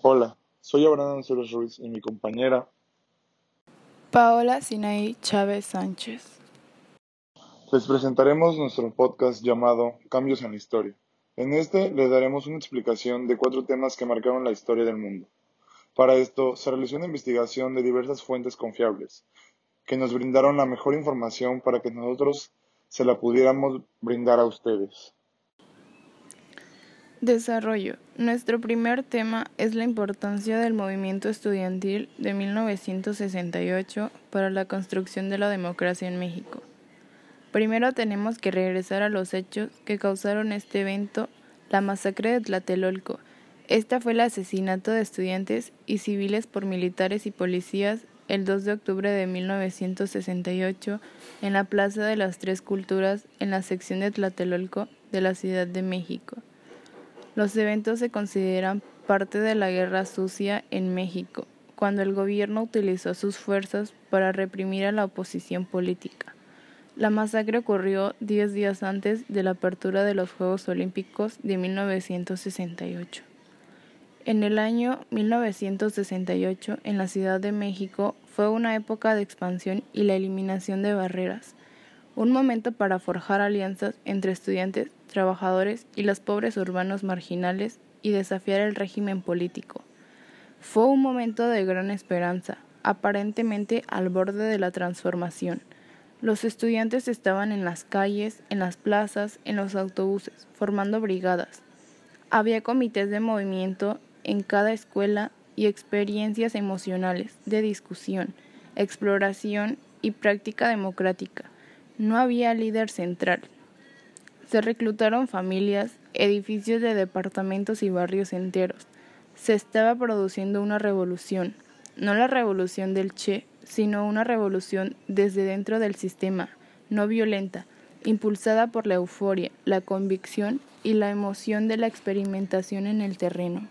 Hola, soy Abraham Anzuelos Ruiz y mi compañera Paola Sinaí Chávez Sánchez. les presentaremos nuestro podcast llamado Cambios en la Historia. En este le daremos una explicación de cuatro temas que marcaron la historia del mundo. Para esto se realizó una investigación de diversas fuentes confiables, que nos brindaron la mejor información para que nosotros se la pudiéramos brindar a ustedes. Desarrollo. Nuestro primer tema es la importancia del movimiento estudiantil de 1968 para la construcción de la democracia en México. Primero tenemos que regresar a los hechos que causaron este evento, la masacre de Tlatelolco. Esta fue el asesinato de estudiantes y civiles por militares y policías el 2 de octubre de 1968 en la Plaza de las Tres Culturas en la sección de Tlatelolco de la Ciudad de México. Los eventos se consideran parte de la guerra sucia en México, cuando el gobierno utilizó sus fuerzas para reprimir a la oposición política. La masacre ocurrió diez días antes de la apertura de los Juegos Olímpicos de 1968. En el año 1968, en la Ciudad de México, fue una época de expansión y la eliminación de barreras, un momento para forjar alianzas entre estudiantes, trabajadores y los pobres urbanos marginales y desafiar el régimen político. Fue un momento de gran esperanza, aparentemente al borde de la transformación. Los estudiantes estaban en las calles, en las plazas, en los autobuses, formando brigadas. Había comités de movimiento en cada escuela y experiencias emocionales de discusión, exploración y práctica democrática. No había líder central. Se reclutaron familias, edificios de departamentos y barrios enteros. Se estaba produciendo una revolución, no la revolución del Che, sino una revolución desde dentro del sistema, no violenta, impulsada por la euforia, la convicción y la emoción de la experimentación en el terreno.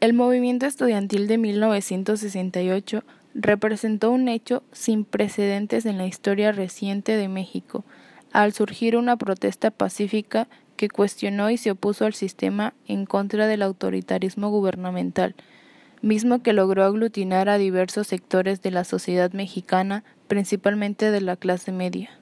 El movimiento estudiantil de 1968 representó un hecho sin precedentes en la historia reciente de México, al surgir una protesta pacífica que cuestionó y se opuso al sistema en contra del autoritarismo gubernamental, mismo que logró aglutinar a diversos sectores de la sociedad mexicana, principalmente de la clase media.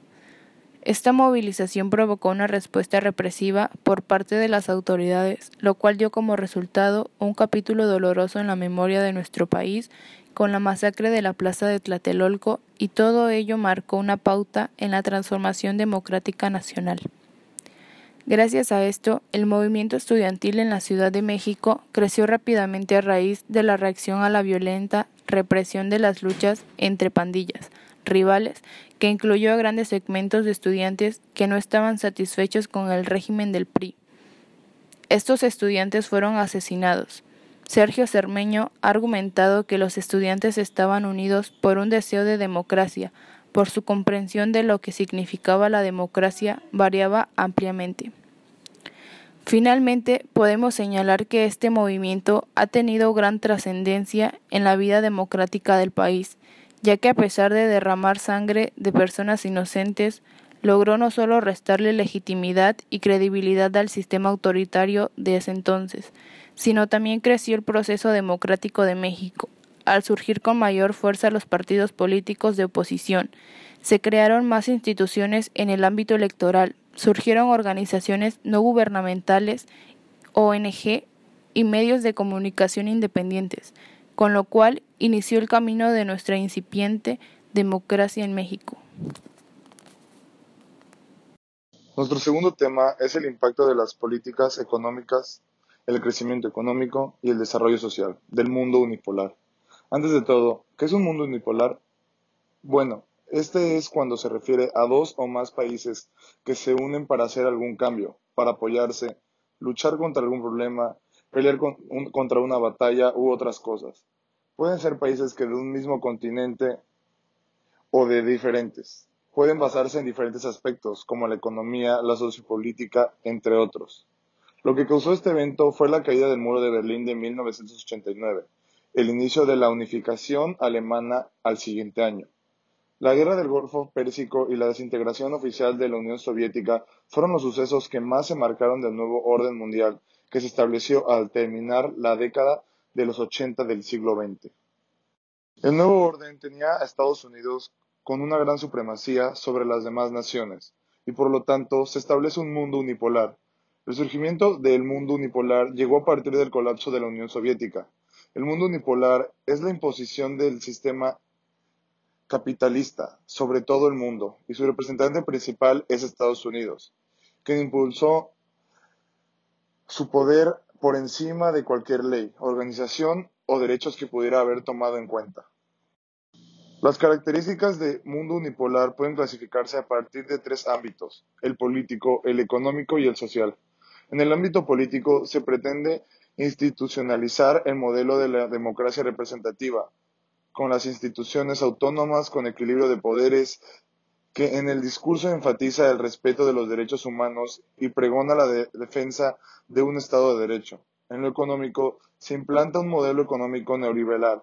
Esta movilización provocó una respuesta represiva por parte de las autoridades, lo cual dio como resultado un capítulo doloroso en la memoria de nuestro país con la masacre de la plaza de Tlatelolco y todo ello marcó una pauta en la transformación democrática nacional. Gracias a esto, el movimiento estudiantil en la Ciudad de México creció rápidamente a raíz de la reacción a la violenta represión de las luchas entre pandillas, rivales, que incluyó a grandes segmentos de estudiantes que no estaban satisfechos con el régimen del PRI. Estos estudiantes fueron asesinados. Sergio Cermeño ha argumentado que los estudiantes estaban unidos por un deseo de democracia, por su comprensión de lo que significaba la democracia variaba ampliamente. Finalmente, podemos señalar que este movimiento ha tenido gran trascendencia en la vida democrática del país, ya que a pesar de derramar sangre de personas inocentes, logró no solo restarle legitimidad y credibilidad al sistema autoritario de ese entonces, sino también creció el proceso democrático de México, al surgir con mayor fuerza los partidos políticos de oposición. Se crearon más instituciones en el ámbito electoral, surgieron organizaciones no gubernamentales, ONG y medios de comunicación independientes, con lo cual inició el camino de nuestra incipiente democracia en México. Nuestro segundo tema es el impacto de las políticas económicas, el crecimiento económico y el desarrollo social del mundo unipolar. Antes de todo, ¿qué es un mundo unipolar? Bueno, este es cuando se refiere a dos o más países que se unen para hacer algún cambio, para apoyarse, luchar contra algún problema, pelear contra una batalla u otras cosas. Pueden ser países que de un mismo continente o de diferentes pueden basarse en diferentes aspectos, como la economía, la sociopolítica, entre otros. Lo que causó este evento fue la caída del muro de Berlín de 1989, el inicio de la unificación alemana al siguiente año. La guerra del Golfo Pérsico y la desintegración oficial de la Unión Soviética fueron los sucesos que más se marcaron del nuevo orden mundial que se estableció al terminar la década de los 80 del siglo XX. El nuevo orden tenía a Estados Unidos con una gran supremacía sobre las demás naciones, y por lo tanto se establece un mundo unipolar. El surgimiento del mundo unipolar llegó a partir del colapso de la Unión Soviética. El mundo unipolar es la imposición del sistema capitalista sobre todo el mundo, y su representante principal es Estados Unidos, quien impulsó su poder por encima de cualquier ley, organización o derechos que pudiera haber tomado en cuenta. Las características de mundo unipolar pueden clasificarse a partir de tres ámbitos, el político, el económico y el social. En el ámbito político se pretende institucionalizar el modelo de la democracia representativa, con las instituciones autónomas con equilibrio de poderes, que en el discurso enfatiza el respeto de los derechos humanos y pregona la defensa de un Estado de Derecho. En lo económico, se implanta un modelo económico neoliberal,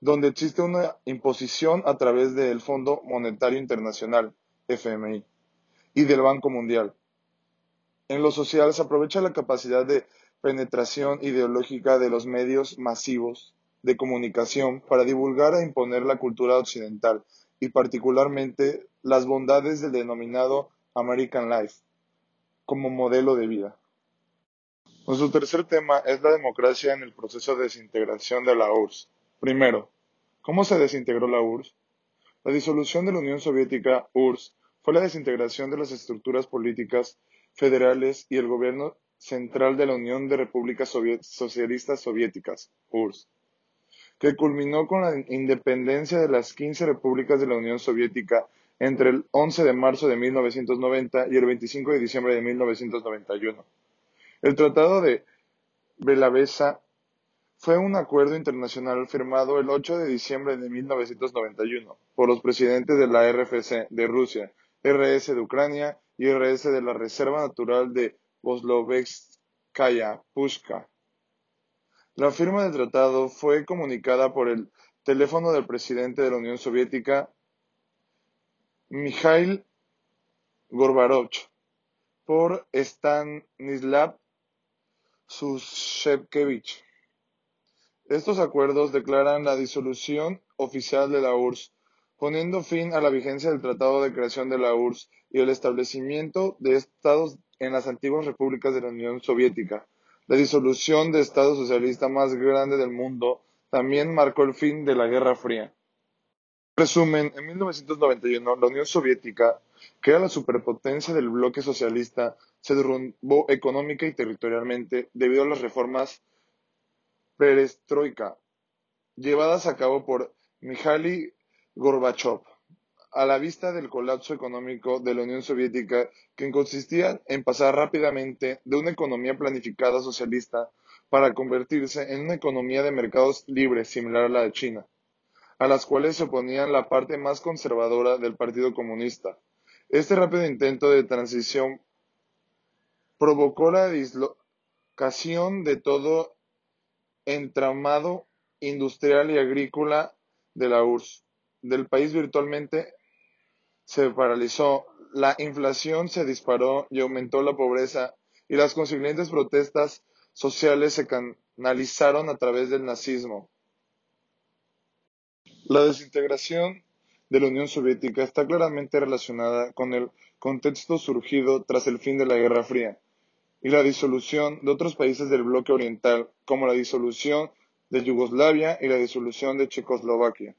donde existe una imposición a través del Fondo Monetario Internacional, FMI, y del Banco Mundial. En lo social, se aprovecha la capacidad de penetración ideológica de los medios masivos de comunicación para divulgar e imponer la cultura occidental y particularmente las bondades del denominado American Life como modelo de vida. Nuestro tercer tema es la democracia en el proceso de desintegración de la URSS. Primero, ¿cómo se desintegró la URSS? La disolución de la Unión Soviética URSS fue la desintegración de las estructuras políticas federales y el gobierno central de la Unión de Repúblicas Socialistas Soviéticas, URSS que culminó con la independencia de las 15 repúblicas de la Unión Soviética entre el 11 de marzo de 1990 y el 25 de diciembre de 1991. El Tratado de Belavesa fue un acuerdo internacional firmado el 8 de diciembre de 1991 por los presidentes de la RFC de Rusia, RS de Ucrania y RS de la Reserva Natural de Voslovskaya Pushka la firma del tratado fue comunicada por el teléfono del presidente de la Unión Soviética, Mikhail Gorbachev, por Stanislav Sushevkevich. Estos acuerdos declaran la disolución oficial de la URSS, poniendo fin a la vigencia del Tratado de Creación de la URSS y el establecimiento de estados en las antiguas repúblicas de la Unión Soviética. La disolución del Estado socialista más grande del mundo también marcó el fin de la Guerra Fría. En resumen, en 1991 la Unión Soviética, que era la superpotencia del bloque socialista, se derrumbó económica y territorialmente debido a las reformas perestroika llevadas a cabo por Mikhail Gorbachev a la vista del colapso económico de la Unión Soviética, que consistía en pasar rápidamente de una economía planificada socialista para convertirse en una economía de mercados libres similar a la de China, a las cuales se oponían la parte más conservadora del Partido Comunista. Este rápido intento de transición provocó la dislocación de todo entramado industrial y agrícola de la URSS del país virtualmente se paralizó, la inflación se disparó y aumentó la pobreza, y las consiguientes protestas sociales se canalizaron a través del nazismo. La desintegración de la Unión Soviética está claramente relacionada con el contexto surgido tras el fin de la Guerra Fría y la disolución de otros países del bloque oriental, como la disolución de Yugoslavia y la disolución de Checoslovaquia.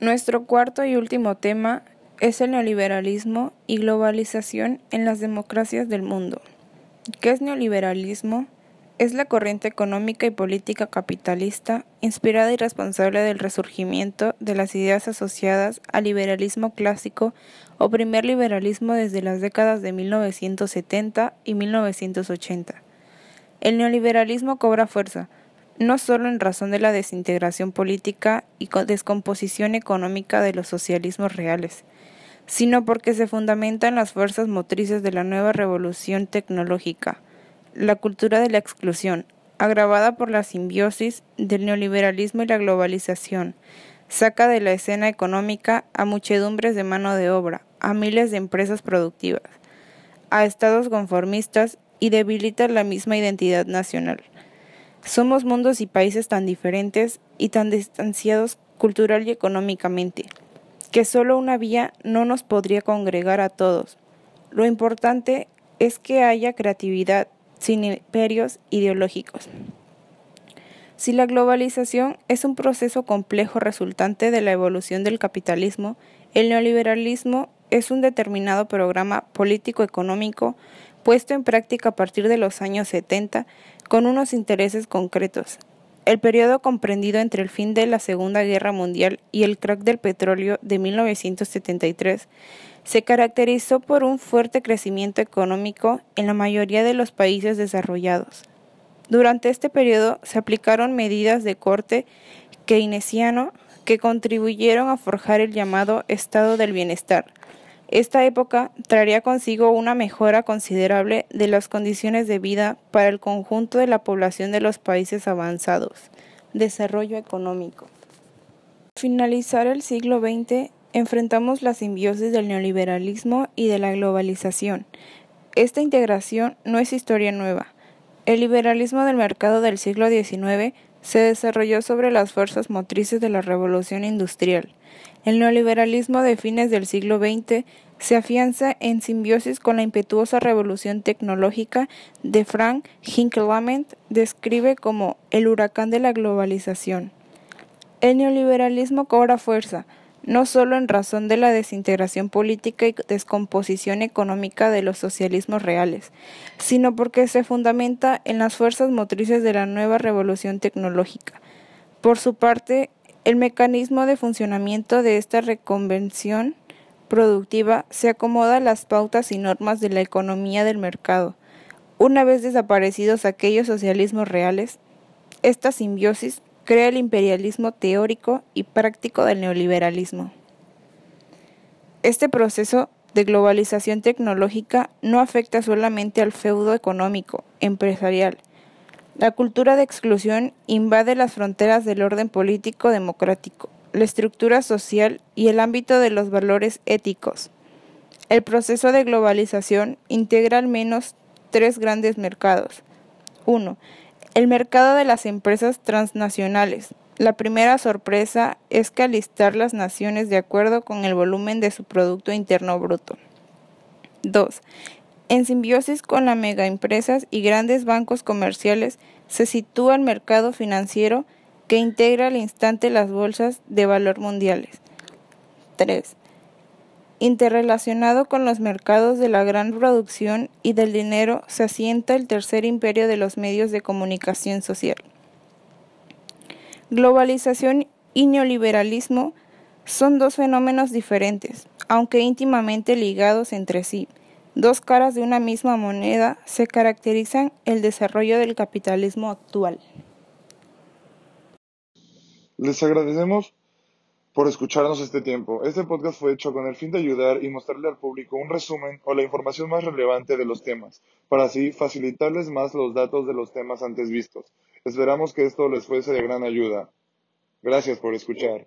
Nuestro cuarto y último tema es el neoliberalismo y globalización en las democracias del mundo. ¿Qué es neoliberalismo? Es la corriente económica y política capitalista inspirada y responsable del resurgimiento de las ideas asociadas al liberalismo clásico o primer liberalismo desde las décadas de 1970 y 1980. El neoliberalismo cobra fuerza, no solo en razón de la desintegración política y descomposición económica de los socialismos reales, sino porque se fundamenta en las fuerzas motrices de la nueva revolución tecnológica, la cultura de la exclusión, agravada por la simbiosis del neoliberalismo y la globalización, saca de la escena económica a muchedumbres de mano de obra, a miles de empresas productivas, a estados conformistas y debilita la misma identidad nacional. Somos mundos y países tan diferentes y tan distanciados cultural y económicamente, que solo una vía no nos podría congregar a todos. Lo importante es que haya creatividad sin imperios ideológicos. Si la globalización es un proceso complejo resultante de la evolución del capitalismo, el neoliberalismo es un determinado programa político-económico puesto en práctica a partir de los años 70 con unos intereses concretos. El periodo comprendido entre el fin de la Segunda Guerra Mundial y el crack del petróleo de 1973 se caracterizó por un fuerte crecimiento económico en la mayoría de los países desarrollados. Durante este periodo se aplicaron medidas de corte keynesiano que contribuyeron a forjar el llamado estado del bienestar. Esta época traería consigo una mejora considerable de las condiciones de vida para el conjunto de la población de los países avanzados. Desarrollo económico. Al finalizar el siglo XX, enfrentamos la simbiosis del neoliberalismo y de la globalización. Esta integración no es historia nueva. El liberalismo del mercado del siglo XIX se desarrolló sobre las fuerzas motrices de la revolución industrial. El neoliberalismo de fines del siglo XX se afianza en simbiosis con la impetuosa revolución tecnológica de Frank Hinkelamet, describe como el huracán de la globalización. El neoliberalismo cobra fuerza, no solo en razón de la desintegración política y descomposición económica de los socialismos reales, sino porque se fundamenta en las fuerzas motrices de la nueva revolución tecnológica. Por su parte, el mecanismo de funcionamiento de esta reconvención productiva se acomoda a las pautas y normas de la economía del mercado. Una vez desaparecidos aquellos socialismos reales, esta simbiosis crea el imperialismo teórico y práctico del neoliberalismo. Este proceso de globalización tecnológica no afecta solamente al feudo económico, empresarial. La cultura de exclusión invade las fronteras del orden político democrático, la estructura social y el ámbito de los valores éticos. El proceso de globalización integra al menos tres grandes mercados. 1. El mercado de las empresas transnacionales. La primera sorpresa es que alistar las naciones de acuerdo con el volumen de su Producto Interno Bruto. 2. En simbiosis con las megaempresas y grandes bancos comerciales se sitúa el mercado financiero que integra al instante las bolsas de valor mundiales. 3 Interrelacionado con los mercados de la gran producción y del dinero se asienta el tercer imperio de los medios de comunicación social. Globalización y neoliberalismo son dos fenómenos diferentes, aunque íntimamente ligados entre sí. Dos caras de una misma moneda se caracterizan el desarrollo del capitalismo actual. Les agradecemos por escucharnos este tiempo. Este podcast fue hecho con el fin de ayudar y mostrarle al público un resumen o la información más relevante de los temas, para así facilitarles más los datos de los temas antes vistos. Esperamos que esto les fuese de gran ayuda. Gracias por escuchar.